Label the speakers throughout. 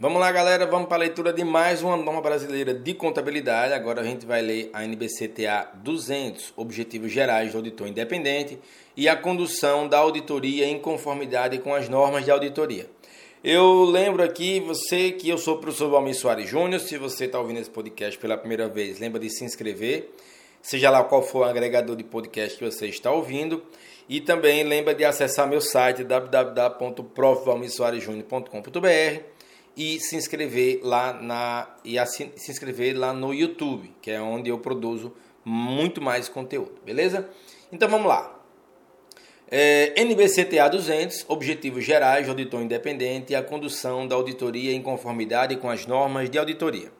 Speaker 1: Vamos lá, galera, vamos para a leitura de mais uma norma brasileira de contabilidade. Agora a gente vai ler a NBCTA 200, Objetivos Gerais do Auditor Independente e a condução da auditoria em conformidade com as normas de auditoria. Eu lembro aqui você que eu sou o professor Valmir Soares Júnior. Se você está ouvindo esse podcast pela primeira vez, lembra de se inscrever, seja lá qual for o agregador de podcast que você está ouvindo. E também lembra de acessar meu site www.profvalmirsoaresjunior.com.br e se inscrever lá na e assim, se inscrever lá no YouTube, que é onde eu produzo muito mais conteúdo, beleza? Então vamos lá. É, NBCTA 200, Objetivos Gerais do Auditor Independente e a condução da auditoria em conformidade com as normas de auditoria.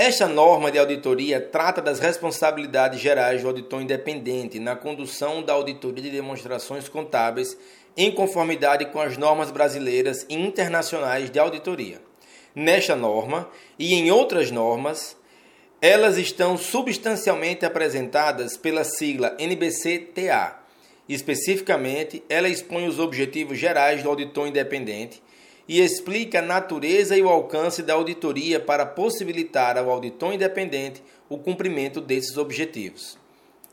Speaker 1: Esta norma de auditoria trata das responsabilidades gerais do auditor independente na condução da auditoria de demonstrações contábeis em conformidade com as normas brasileiras e internacionais de auditoria. Nesta norma e em outras normas, elas estão substancialmente apresentadas pela sigla NBC-TA. Especificamente, ela expõe os objetivos gerais do auditor independente e explica a natureza e o alcance da auditoria para possibilitar ao auditor independente o cumprimento desses objetivos.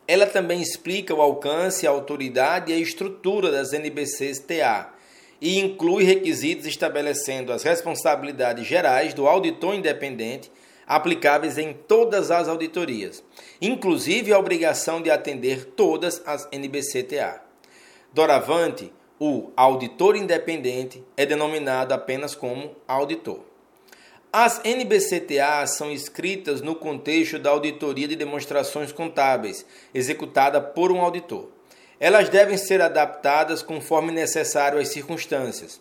Speaker 1: Ela também explica o alcance, a autoridade e a estrutura das NBCs TA e inclui requisitos estabelecendo as responsabilidades gerais do auditor independente aplicáveis em todas as auditorias, inclusive a obrigação de atender todas as NBC-TA. Doravante, o auditor independente é denominado apenas como auditor. As NBCTA são escritas no contexto da auditoria de demonstrações contábeis, executada por um auditor. Elas devem ser adaptadas conforme necessário às circunstâncias.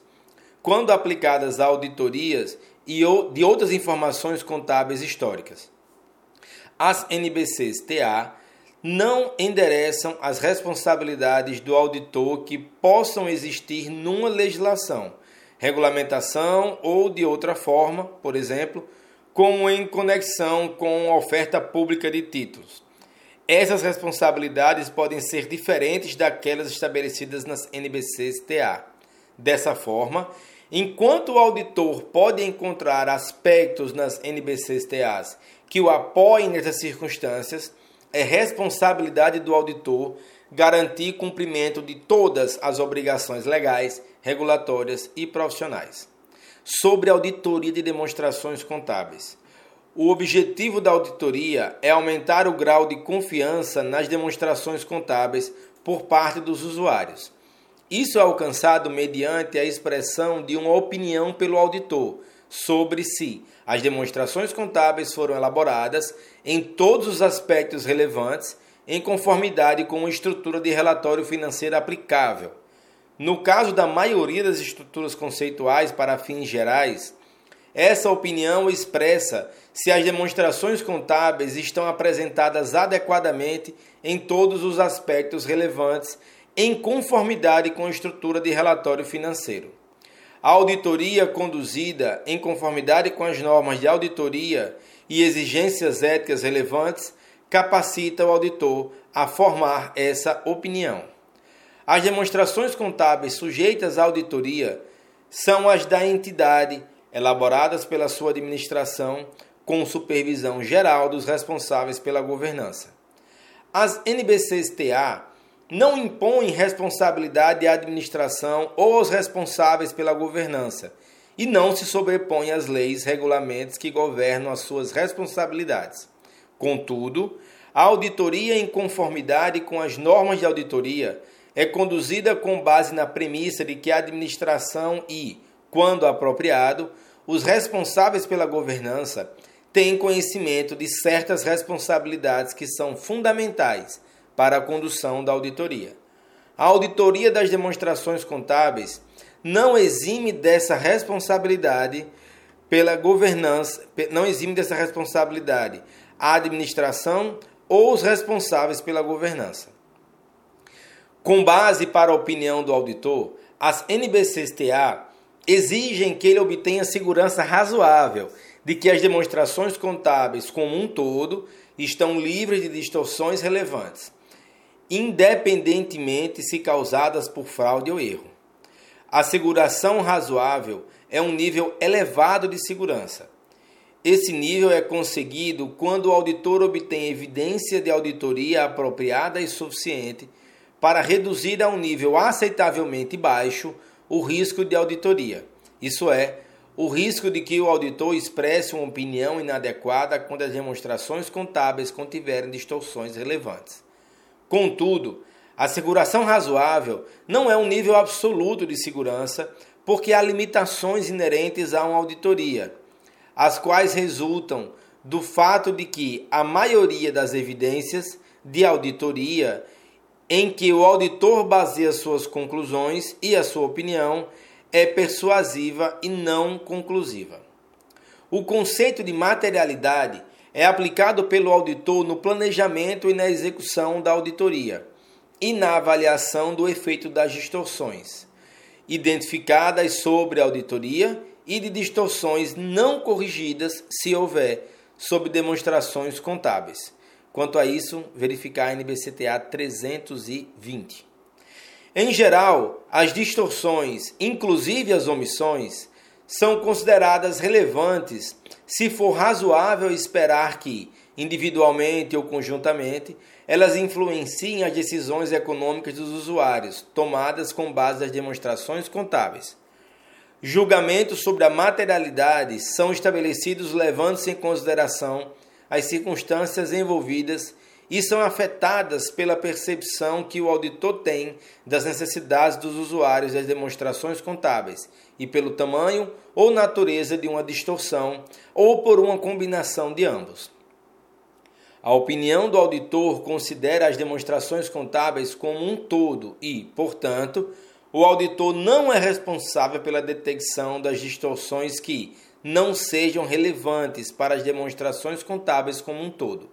Speaker 1: Quando aplicadas a auditorias e de outras informações contábeis históricas. As NBCs TA não endereçam as responsabilidades do auditor que possam existir numa legislação regulamentação ou de outra forma, por exemplo, como em conexão com a oferta pública de títulos. Essas responsabilidades podem ser diferentes daquelas estabelecidas nas NBCs TA. Dessa forma, enquanto o auditor pode encontrar aspectos nas NBCs TAs que o apoiem nessas circunstâncias, é responsabilidade do auditor garantir cumprimento de todas as obrigações legais regulatórias e profissionais. Sobre auditoria de demonstrações contábeis. O objetivo da auditoria é aumentar o grau de confiança nas demonstrações contábeis por parte dos usuários. Isso é alcançado mediante a expressão de uma opinião pelo auditor sobre se as demonstrações contábeis foram elaboradas em todos os aspectos relevantes em conformidade com a estrutura de relatório financeiro aplicável no caso da maioria das estruturas conceituais para fins gerais, essa opinião expressa se as demonstrações contábeis estão apresentadas adequadamente em todos os aspectos relevantes em conformidade com a estrutura de relatório financeiro. A auditoria conduzida em conformidade com as normas de auditoria e exigências éticas relevantes capacita o auditor a formar essa opinião. As demonstrações contábeis sujeitas à auditoria são as da entidade, elaboradas pela sua administração, com supervisão geral dos responsáveis pela governança. As NBCs-TA não impõem responsabilidade à administração ou aos responsáveis pela governança e não se sobrepõem às leis, regulamentos que governam as suas responsabilidades. Contudo, a auditoria em conformidade com as normas de auditoria é conduzida com base na premissa de que a administração e, quando apropriado, os responsáveis pela governança têm conhecimento de certas responsabilidades que são fundamentais para a condução da auditoria. A auditoria das demonstrações contábeis não exime dessa responsabilidade pela governança, não exime dessa responsabilidade a administração ou os responsáveis pela governança. Com base para a opinião do auditor, as NBCs-TA exigem que ele obtenha segurança razoável de que as demonstrações contábeis como um todo estão livres de distorções relevantes, independentemente se causadas por fraude ou erro. A seguração razoável é um nível elevado de segurança. Esse nível é conseguido quando o auditor obtém evidência de auditoria apropriada e suficiente para reduzir a um nível aceitavelmente baixo o risco de auditoria. Isso é, o risco de que o auditor expresse uma opinião inadequada quando as demonstrações contábeis contiverem distorções relevantes. Contudo, a seguração razoável não é um nível absoluto de segurança, porque há limitações inerentes a uma auditoria, as quais resultam do fato de que a maioria das evidências de auditoria em que o auditor baseia suas conclusões e a sua opinião é persuasiva e não conclusiva. O conceito de materialidade é aplicado pelo auditor no planejamento e na execução da auditoria e na avaliação do efeito das distorções identificadas sobre a auditoria e de distorções não corrigidas, se houver, sob demonstrações contábeis. Quanto a isso, verificar a NBCTA 320. Em geral, as distorções, inclusive as omissões, são consideradas relevantes se for razoável esperar que, individualmente ou conjuntamente, elas influenciem as decisões econômicas dos usuários, tomadas com base nas demonstrações contábeis. Julgamentos sobre a materialidade são estabelecidos levando-se em consideração as circunstâncias envolvidas e são afetadas pela percepção que o auditor tem das necessidades dos usuários das demonstrações contábeis e pelo tamanho ou natureza de uma distorção ou por uma combinação de ambos. A opinião do auditor considera as demonstrações contábeis como um todo e, portanto, o auditor não é responsável pela detecção das distorções que não sejam relevantes para as demonstrações contábeis como um todo.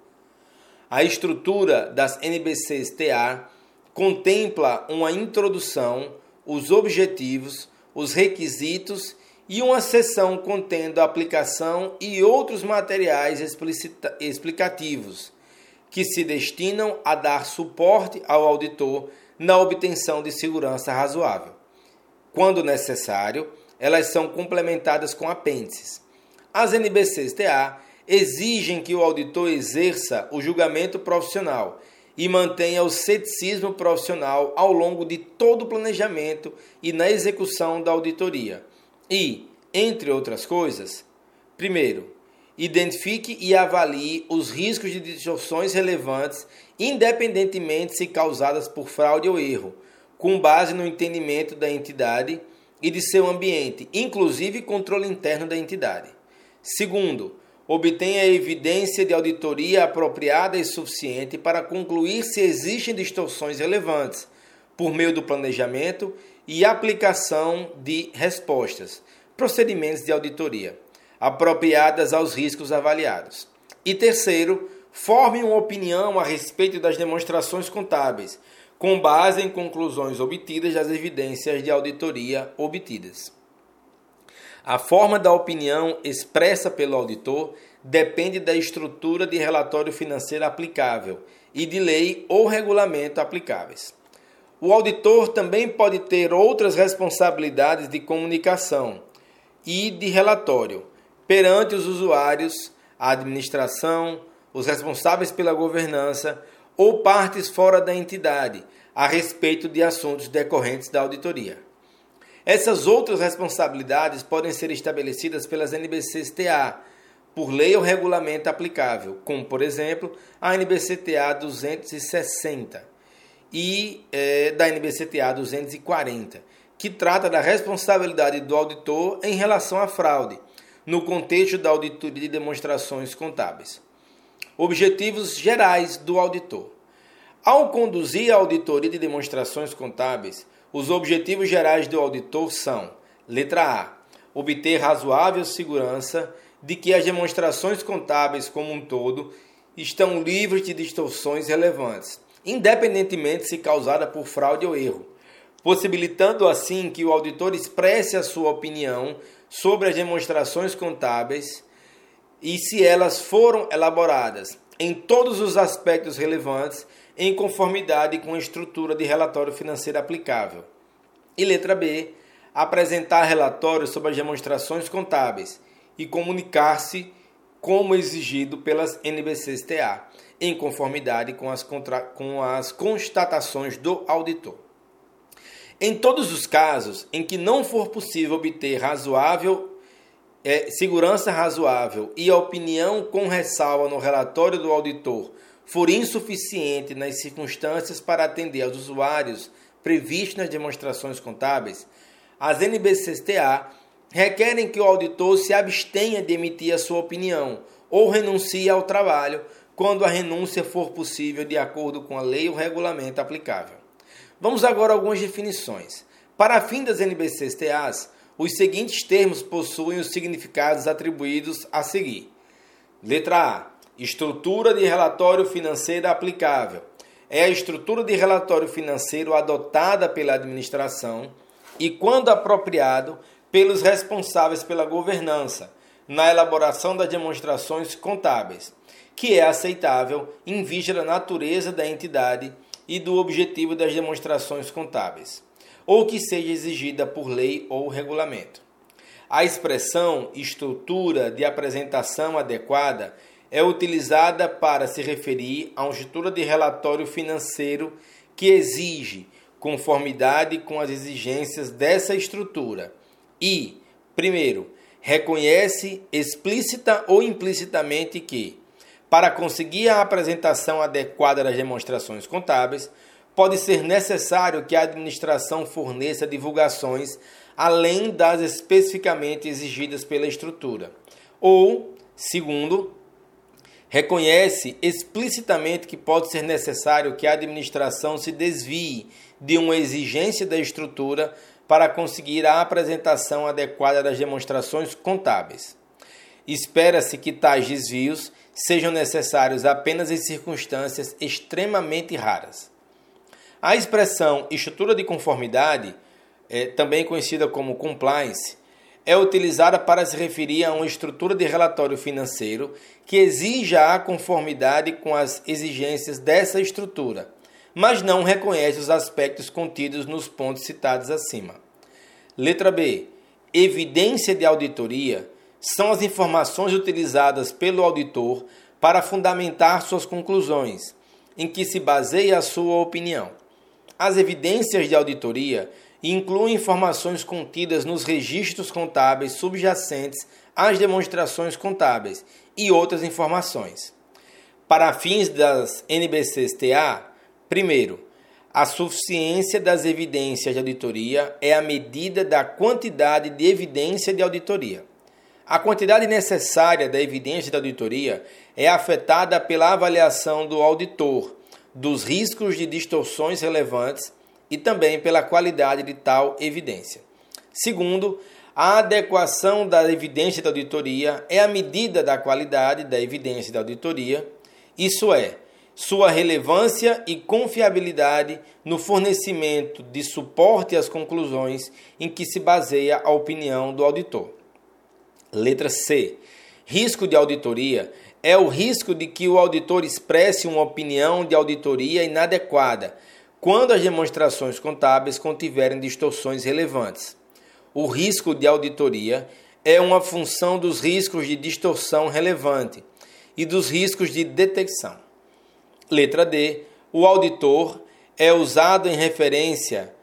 Speaker 1: A estrutura das NBCs-TA contempla uma introdução, os objetivos, os requisitos e uma seção contendo a aplicação e outros materiais explicativos que se destinam a dar suporte ao auditor na obtenção de segurança razoável. Quando necessário, elas são complementadas com apêndices. As NBCs-TA exigem que o auditor exerça o julgamento profissional e mantenha o ceticismo profissional ao longo de todo o planejamento e na execução da auditoria e, entre outras coisas, primeiro, identifique e avalie os riscos de distorções relevantes, independentemente se causadas por fraude ou erro, com base no entendimento da entidade e de seu ambiente, inclusive controle interno da entidade. Segundo, obtenha evidência de auditoria apropriada e suficiente para concluir se existem distorções relevantes, por meio do planejamento e aplicação de respostas, procedimentos de auditoria, apropriadas aos riscos avaliados. E terceiro, forme uma opinião a respeito das demonstrações contábeis, com base em conclusões obtidas das evidências de auditoria obtidas. A forma da opinião expressa pelo auditor depende da estrutura de relatório financeiro aplicável e de lei ou regulamento aplicáveis. O auditor também pode ter outras responsabilidades de comunicação e de relatório perante os usuários, a administração, os responsáveis pela governança ou partes fora da entidade a respeito de assuntos decorrentes da auditoria. Essas outras responsabilidades podem ser estabelecidas pelas NBCs-TA, por lei ou regulamento aplicável, como, por exemplo, a NBC-TA 260 e é, da NBCTA 240, que trata da responsabilidade do auditor em relação à fraude, no contexto da auditoria de demonstrações contábeis. Objetivos gerais do auditor. Ao conduzir a auditoria de demonstrações contábeis, os objetivos gerais do auditor são: letra A, obter razoável segurança de que as demonstrações contábeis como um todo estão livres de distorções relevantes independentemente se causada por fraude ou erro, possibilitando assim que o auditor expresse a sua opinião sobre as demonstrações contábeis e se elas foram elaboradas em todos os aspectos relevantes em conformidade com a estrutura de relatório financeiro aplicável. E letra B, apresentar relatórios sobre as demonstrações contábeis e comunicar-se como exigido pelas NBCs-TA, em conformidade com as, contra... com as constatações do auditor. Em todos os casos em que não for possível obter razoável é, segurança razoável e opinião com ressalva no relatório do auditor for insuficiente nas circunstâncias para atender aos usuários previstos nas demonstrações contábeis, as NBCTA requerem que o auditor se abstenha de emitir a sua opinião ou renuncie ao trabalho quando a renúncia for possível de acordo com a lei ou regulamento aplicável. Vamos agora a algumas definições. Para fim das NBCTAs, os seguintes termos possuem os significados atribuídos a seguir. Letra A. Estrutura de relatório financeiro aplicável. É a estrutura de relatório financeiro adotada pela administração e, quando apropriado, pelos responsáveis pela governança, na elaboração das demonstrações contábeis, que é aceitável em vista da natureza da entidade e do objetivo das demonstrações contábeis ou que seja exigida por lei ou regulamento. A expressão estrutura de apresentação adequada é utilizada para se referir a estrutura de relatório financeiro que exige conformidade com as exigências dessa estrutura e, primeiro, reconhece explícita ou implicitamente que, para conseguir a apresentação adequada das demonstrações contábeis, pode ser necessário que a administração forneça divulgações além das especificamente exigidas pela estrutura. Ou, segundo, reconhece explicitamente que pode ser necessário que a administração se desvie de uma exigência da estrutura para conseguir a apresentação adequada das demonstrações contábeis. Espera-se que tais desvios sejam necessários apenas em circunstâncias extremamente raras. A expressão estrutura de conformidade, é, também conhecida como compliance, é utilizada para se referir a uma estrutura de relatório financeiro que exija a conformidade com as exigências dessa estrutura, mas não reconhece os aspectos contidos nos pontos citados acima. Letra B. Evidência de auditoria são as informações utilizadas pelo auditor para fundamentar suas conclusões, em que se baseia a sua opinião. As evidências de auditoria incluem informações contidas nos registros contábeis subjacentes às demonstrações contábeis e outras informações. Para fins das NBCs-TA, primeiro, a suficiência das evidências de auditoria é a medida da quantidade de evidência de auditoria. A quantidade necessária da evidência de auditoria é afetada pela avaliação do auditor dos riscos de distorções relevantes e também pela qualidade de tal evidência. Segundo, a adequação da evidência da auditoria é a medida da qualidade da evidência da auditoria, isso é, sua relevância e confiabilidade no fornecimento de suporte às conclusões em que se baseia a opinião do auditor. Letra C. Risco de auditoria é o risco de que o auditor expresse uma opinião de auditoria inadequada quando as demonstrações contábeis contiverem distorções relevantes. O risco de auditoria é uma função dos riscos de distorção relevante e dos riscos de detecção. Letra D. O auditor é usado em referência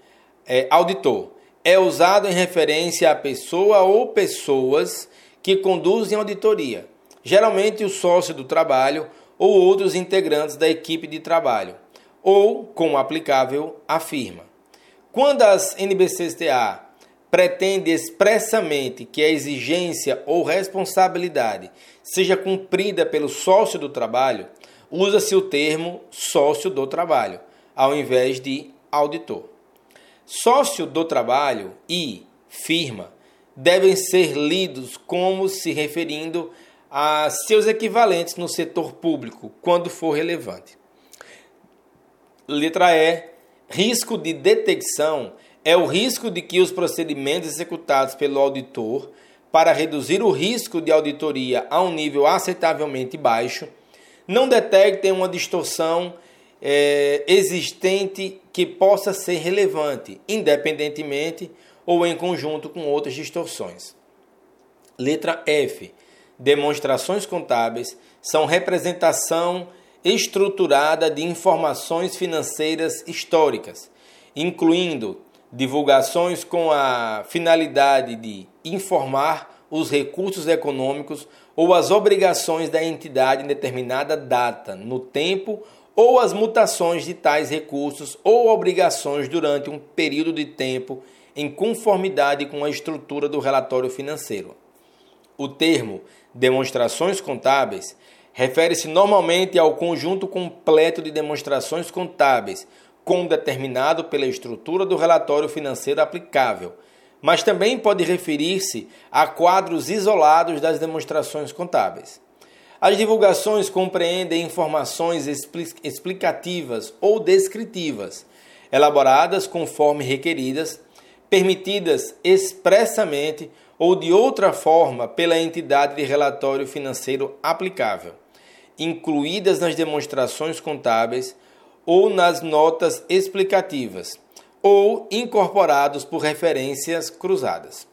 Speaker 1: é, auditor é usado em referência a pessoa ou pessoas que conduzem auditoria geralmente o sócio do trabalho ou outros integrantes da equipe de trabalho, ou, como aplicável, a firma. Quando as NBCTA pretende expressamente que a exigência ou responsabilidade seja cumprida pelo sócio do trabalho, usa-se o termo sócio do trabalho, ao invés de auditor. Sócio do trabalho e firma devem ser lidos como se referindo a seus equivalentes no setor público, quando for relevante. Letra E. Risco de detecção é o risco de que os procedimentos executados pelo auditor para reduzir o risco de auditoria a um nível aceitavelmente baixo não detectem uma distorção é, existente que possa ser relevante, independentemente ou em conjunto com outras distorções. Letra F. Demonstrações contábeis são representação estruturada de informações financeiras históricas, incluindo divulgações com a finalidade de informar os recursos econômicos ou as obrigações da entidade em determinada data, no tempo, ou as mutações de tais recursos ou obrigações durante um período de tempo em conformidade com a estrutura do relatório financeiro. O termo demonstrações contábeis refere-se normalmente ao conjunto completo de demonstrações contábeis, com determinado pela estrutura do relatório financeiro aplicável, mas também pode referir-se a quadros isolados das demonstrações contábeis. As divulgações compreendem informações explicativas ou descritivas, elaboradas conforme requeridas, permitidas expressamente ou de outra forma pela entidade de relatório financeiro aplicável incluídas nas demonstrações contábeis ou nas notas explicativas, ou incorporados por referências cruzadas.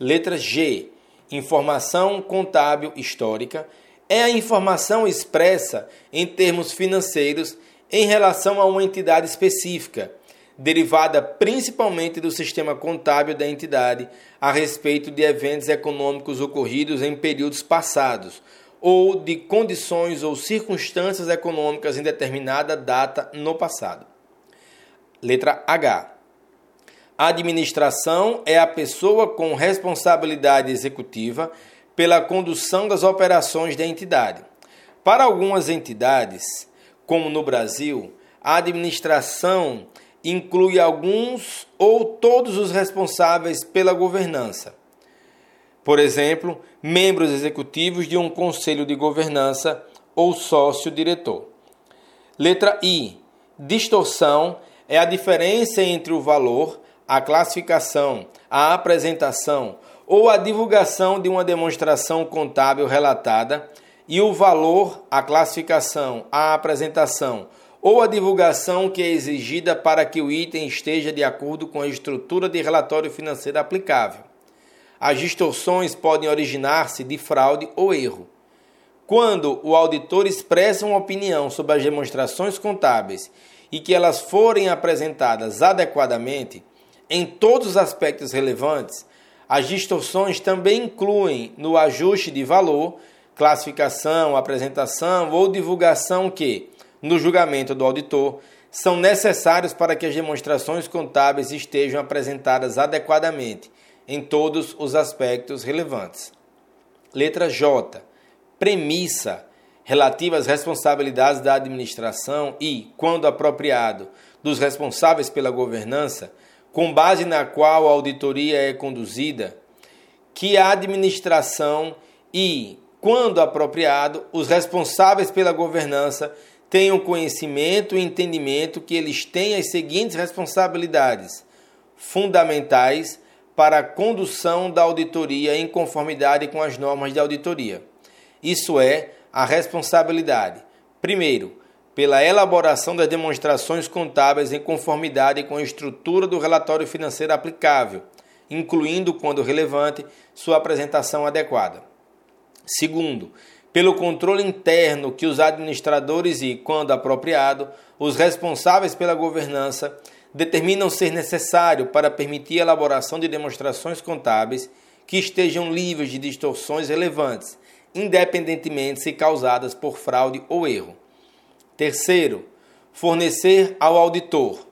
Speaker 1: Letra G. Informação contábil histórica é a informação expressa em termos financeiros em relação a uma entidade específica, derivada principalmente do sistema contábil da entidade a respeito de eventos econômicos ocorridos em períodos passados, ou de condições ou circunstâncias econômicas em determinada data no passado. Letra H. Administração é a pessoa com responsabilidade executiva pela condução das operações da entidade. Para algumas entidades, como no Brasil, a administração inclui alguns ou todos os responsáveis pela governança. Por exemplo, membros executivos de um conselho de governança ou sócio-diretor. Letra I. Distorção é a diferença entre o valor, a classificação, a apresentação ou a divulgação de uma demonstração contábil relatada e o valor, a classificação, a apresentação ou a divulgação que é exigida para que o item esteja de acordo com a estrutura de relatório financeiro aplicável. As distorções podem originar-se de fraude ou erro. Quando o auditor expressa uma opinião sobre as demonstrações contábeis e que elas forem apresentadas adequadamente, em todos os aspectos relevantes, as distorções também incluem no ajuste de valor, classificação, apresentação ou divulgação que, no julgamento do auditor, são necessários para que as demonstrações contábeis estejam apresentadas adequadamente em todos os aspectos relevantes. Letra J. Premissa relativa às responsabilidades da administração e, quando apropriado, dos responsáveis pela governança, com base na qual a auditoria é conduzida, que a administração e, quando apropriado, os responsáveis pela governança tenham conhecimento e entendimento que eles têm as seguintes responsabilidades fundamentais para a condução da auditoria em conformidade com as normas de auditoria. Isso é a responsabilidade, primeiro, pela elaboração das demonstrações contábeis em conformidade com a estrutura do relatório financeiro aplicável, incluindo, quando relevante, sua apresentação adequada. Segundo, pelo controle interno que os administradores e, quando apropriado, os responsáveis pela governança determinam ser necessário para permitir a elaboração de demonstrações contábeis que estejam livres de distorções relevantes, independentemente se causadas por fraude ou erro. Terceiro, fornecer ao auditor.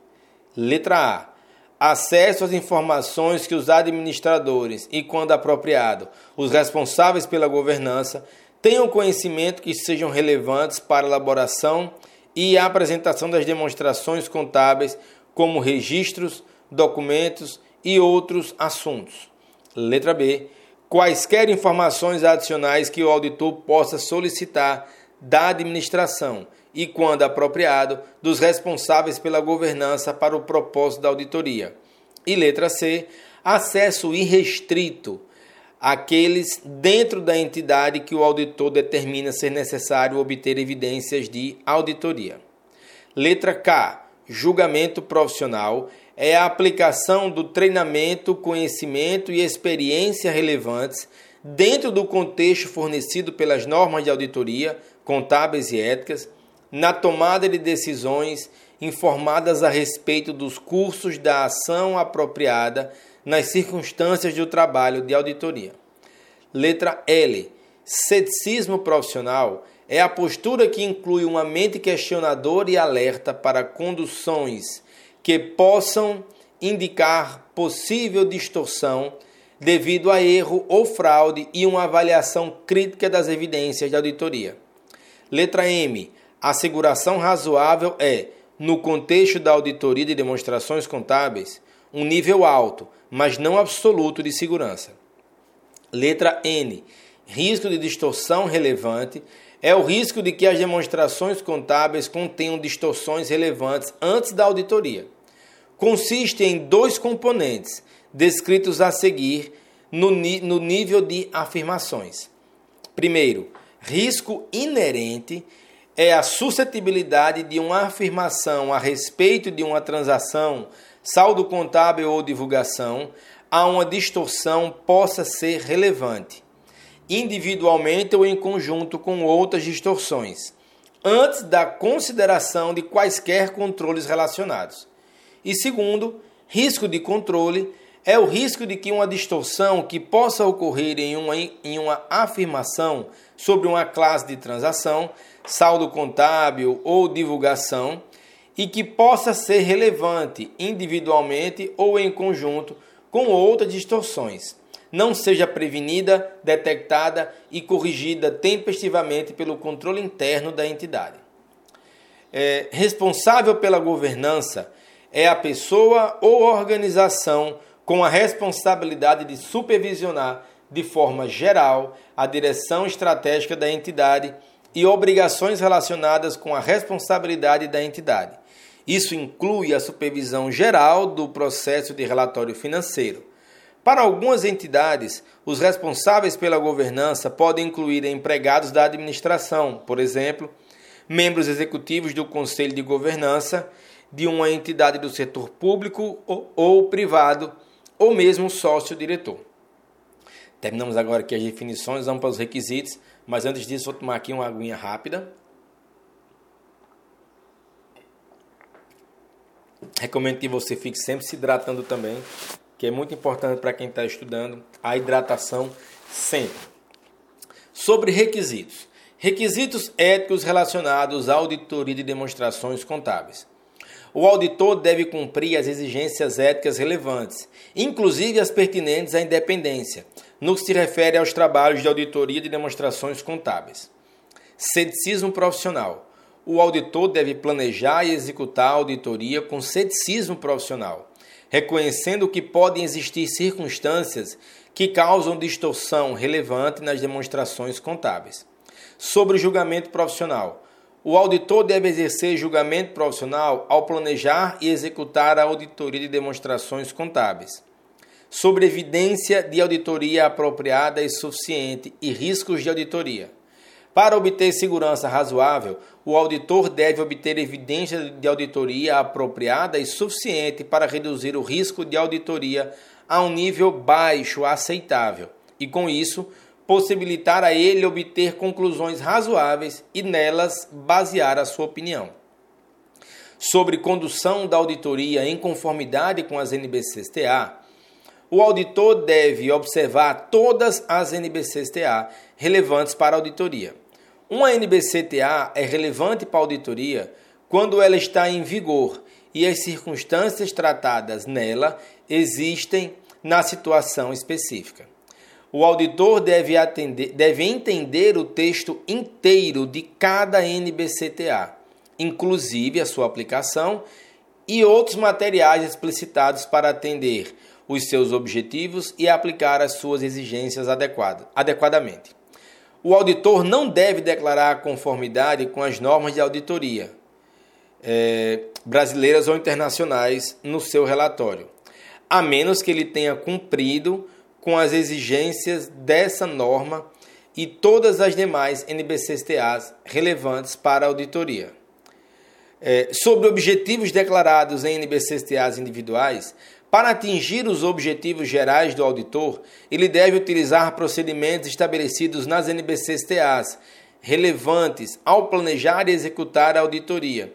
Speaker 1: Letra A. Acesso às informações que os administradores e, quando apropriado, os responsáveis pela governança tenham conhecimento que sejam relevantes para a elaboração e apresentação das demonstrações contábeis como registros, documentos e outros assuntos. Letra B. Quaisquer informações adicionais que o auditor possa solicitar da administração e, quando apropriado, dos responsáveis pela governança para o propósito da auditoria. E letra C. Acesso irrestrito àqueles dentro da entidade que o auditor determina ser necessário obter evidências de auditoria. Letra K julgamento profissional é a aplicação do treinamento, conhecimento e experiência relevantes dentro do contexto fornecido pelas normas de auditoria, contábeis e éticas, na tomada de decisões informadas a respeito dos cursos da ação apropriada nas circunstâncias do trabalho de auditoria. Letra L. Ceticismo profissional é a postura que inclui uma mente questionadora e alerta para conduções que possam indicar possível distorção devido a erro ou fraude e uma avaliação crítica das evidências de auditoria. Letra M. Asseguração razoável é, no contexto da auditoria de demonstrações contábeis, um nível alto, mas não absoluto de segurança. Letra N. Risco de distorção relevante é o risco de que as demonstrações contábeis contenham distorções relevantes antes da auditoria. Consiste em dois componentes, descritos a seguir no, no nível de afirmações. Primeiro, risco inerente é a suscetibilidade de uma afirmação a respeito de uma transação, saldo contábil ou divulgação, a uma distorção possa ser relevante, individualmente ou em conjunto com outras distorções, antes da consideração de quaisquer controles relacionados. E segundo, risco de controle é o risco de que uma distorção que possa ocorrer em uma, em uma afirmação sobre uma classe de transação, saldo contábil ou divulgação, e que possa ser relevante individualmente ou em conjunto com outras distorções, não seja prevenida, detectada e corrigida tempestivamente pelo controle interno da entidade. É, responsável pela governança é a pessoa ou organização com a responsabilidade de supervisionar de forma geral a direção estratégica da entidade e obrigações relacionadas com a responsabilidade da entidade. Isso inclui a supervisão geral do processo de relatório financeiro. Para algumas entidades, os responsáveis pela governança podem incluir empregados da administração, por exemplo, membros executivos do conselho de governança de uma entidade do setor público ou privado ou mesmo sócio-diretor. Terminamos agora aqui as definições, vamos para os requisitos, mas antes disso vou tomar aqui uma aguinha rápida. Recomendo que você fique sempre se hidratando também, que é muito importante para quem está estudando, a hidratação sempre. Sobre requisitos. Requisitos éticos relacionados à auditoria de demonstrações contábeis. O auditor deve cumprir as exigências éticas relevantes, inclusive as pertinentes à independência, no que se refere aos trabalhos de auditoria de demonstrações contábeis. Ceticismo profissional. O auditor deve planejar e executar a auditoria com ceticismo profissional, reconhecendo que podem existir circunstâncias que causam distorção relevante nas demonstrações contábeis. Sobre o julgamento profissional. O auditor deve exercer julgamento profissional ao planejar e executar a auditoria de demonstrações contábeis. Sobre evidência de auditoria apropriada e suficiente e riscos de auditoria. Para obter segurança razoável, o auditor deve obter evidência de auditoria apropriada e suficiente para reduzir o risco de auditoria a um nível baixo aceitável e, com isso, possibilitar a ele obter conclusões razoáveis e nelas basear a sua opinião. Sobre condução da auditoria em conformidade com as NBCSTA, o auditor deve observar todas as NBCSTA relevantes para a auditoria. Uma NBCTA é relevante para a auditoria quando ela está em vigor e as circunstâncias tratadas nela existem na situação específica. O auditor deve, atender, deve entender o texto inteiro de cada NBCTA, inclusive a sua aplicação e outros materiais explicitados para atender os seus objetivos e aplicar as suas exigências adequado, adequadamente. O auditor não deve declarar conformidade com as normas de auditoria é, brasileiras ou internacionais no seu relatório, a menos que ele tenha cumprido com as exigências dessa norma e todas as demais NBCSTAs relevantes para a auditoria. é, sobre objetivos declarados em NBCTAs individuais, para atingir os objetivos gerais do auditor, ele deve utilizar procedimentos estabelecidos nas NBCTAs relevantes ao planejar e executar a auditoria,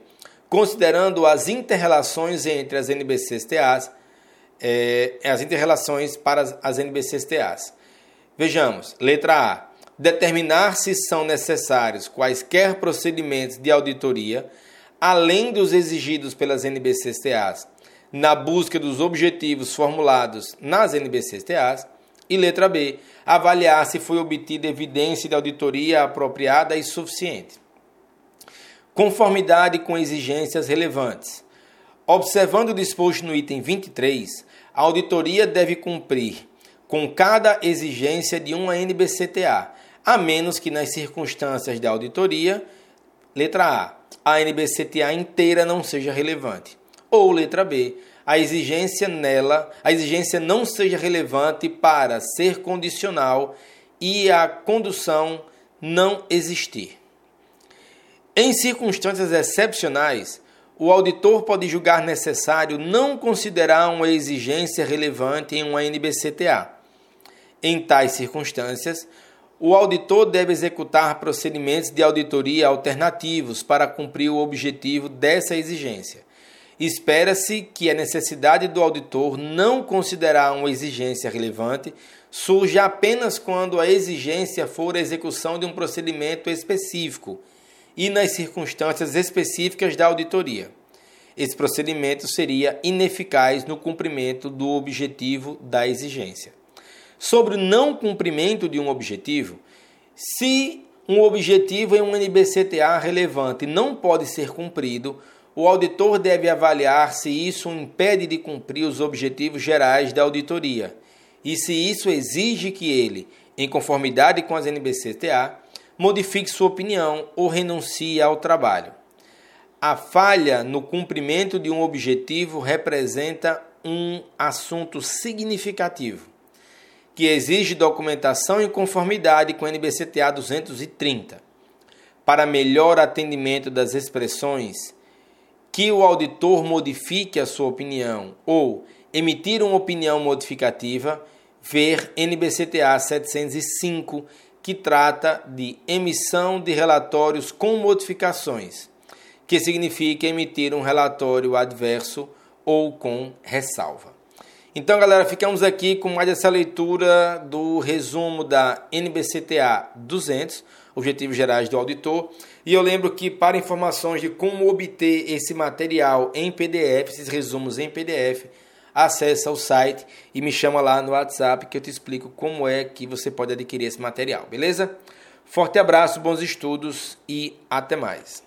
Speaker 1: considerando as interrelações entre as NBCTAs, é, as interrelações para as NBCTAs. Vejamos, letra A. Determinar se são necessários quaisquer procedimentos de auditoria, além dos exigidos pelas NBCTAs, na busca dos objetivos formulados nas NBCTAs. E letra B. Avaliar se foi obtida evidência de auditoria apropriada e suficiente. Conformidade com exigências relevantes. Observando o disposto no item 23, a auditoria deve cumprir com cada exigência de uma NBCTA, a menos que nas circunstâncias da auditoria, letra A, a NBCTA inteira não seja relevante, ou letra B, a exigência nela, a exigência não seja relevante para ser condicional e a condução não existir. Em circunstâncias excepcionais, o auditor pode julgar necessário não considerar uma exigência relevante em uma NBCTA. Em tais circunstâncias, o auditor deve executar procedimentos de auditoria alternativos para cumprir o objetivo dessa exigência. Espera-se que a necessidade do auditor não considerar uma exigência relevante surja apenas quando a exigência for a execução de um procedimento específico e nas circunstâncias específicas da auditoria. Esse procedimento seria ineficaz no cumprimento do objetivo da exigência. Sobre o não cumprimento de um objetivo, se um objetivo em um NBCTA relevante não pode ser cumprido, o auditor deve avaliar se isso impede de cumprir os objetivos gerais da auditoria e se isso exige que ele, em conformidade com as NBCTA, modifique sua opinião ou renuncie ao trabalho. A falha no cumprimento de um objetivo representa um assunto significativo, que exige documentação em conformidade com a NBCTA 230. Para melhor atendimento das expressões, que o auditor modifique a sua opinião ou emitir uma opinião modificativa, ver NBCTA 705 que trata de emissão de relatórios com modificações, que significa emitir um relatório adverso ou com ressalva. Então, galera, ficamos aqui com mais essa leitura do resumo da NBCTA 200, Objetivos Gerais do Auditor. E eu lembro que para informações de como obter esse material em PDF, esses resumos em PDF, acessa o site e me chama lá no WhatsApp que eu te explico como é que você pode adquirir esse material, beleza? Forte abraço, bons estudos e até mais.